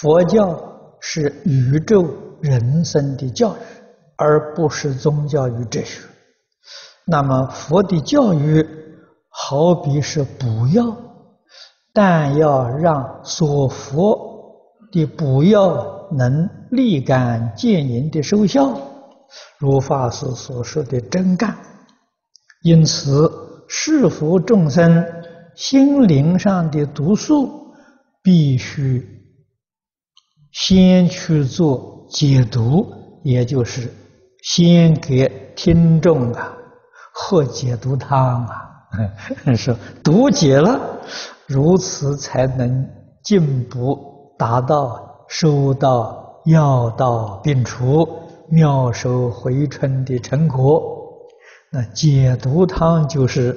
佛教是宇宙人生的教育，而不是宗教与哲学。那么佛的教育好比是补药，但要让所服的补药能立竿见影的收效，如法师所说的真干。因此，是佛众生心灵上的毒素，必须先去做解毒，也就是先给听众啊喝解毒汤啊，说毒解了，如此才能进步达到收到药到病除、妙手回春的成果。那解毒汤就是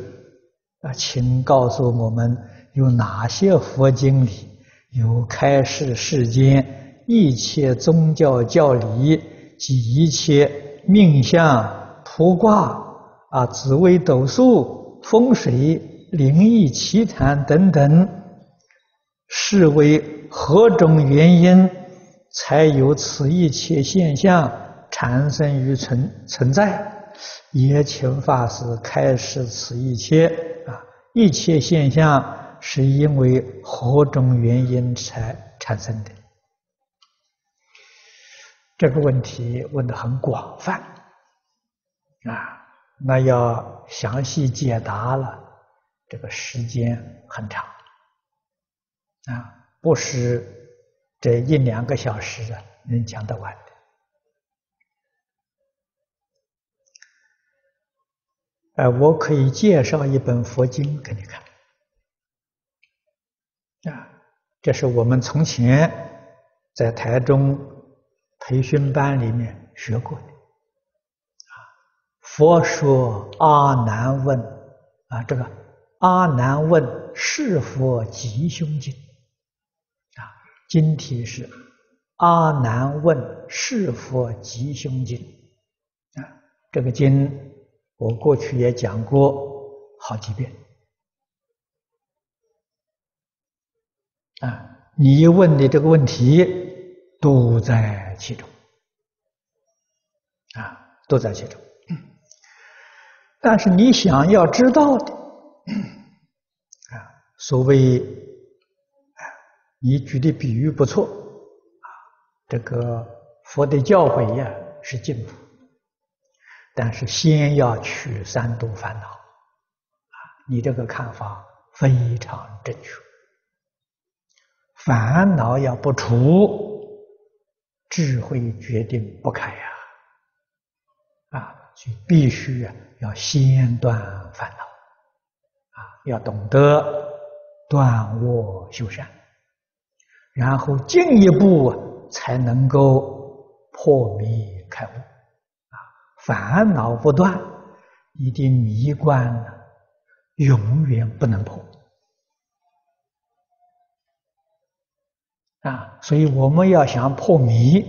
啊，请告诉我们有哪些佛经里有开示世间一切宗教教理及一切命相、卜卦啊、紫微斗数、风水、灵异奇谈等等，是为何种原因才有此一切现象产生于存存在？也请法师开示此一切啊，一切现象是因为何种原因才产生的？这个问题问得很广泛。啊，那要详细解答了，这个时间很长。啊，不是这一两个小时啊能讲得完的。呃，我可以介绍一本佛经给你看，啊，这是我们从前在台中培训班里面学过的，啊，《佛说阿难问》啊，这个《阿难问是佛吉凶经》，啊，经题是《阿难问是佛吉凶经》，啊，这个经。我过去也讲过好几遍，啊，你问的这个问题都在其中，啊，都在其中。但是你想要知道的，啊，所谓，啊，你举的比喻不错，啊，这个佛的教诲呀是净土。但是先要去三毒烦恼，啊，你这个看法非常正确。烦恼要不除，智慧决定不开呀，啊，所以必须啊要先断烦恼，啊，要懂得断恶修善，然后进一步才能够破迷开悟。啊烦恼不断，你的迷关呢，永远不能破。啊！所以我们要想破迷，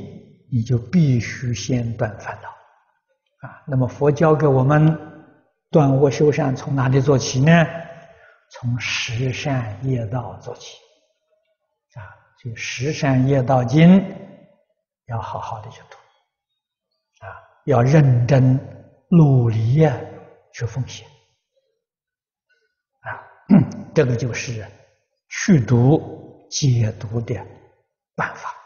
你就必须先断烦恼啊。那么佛教给我们断恶修善，从哪里做起呢？从十善业道做起啊！所以《十善业道经》要好好的去读。啊要认真努力呀，去奉献啊！这个就是去毒解毒的办法。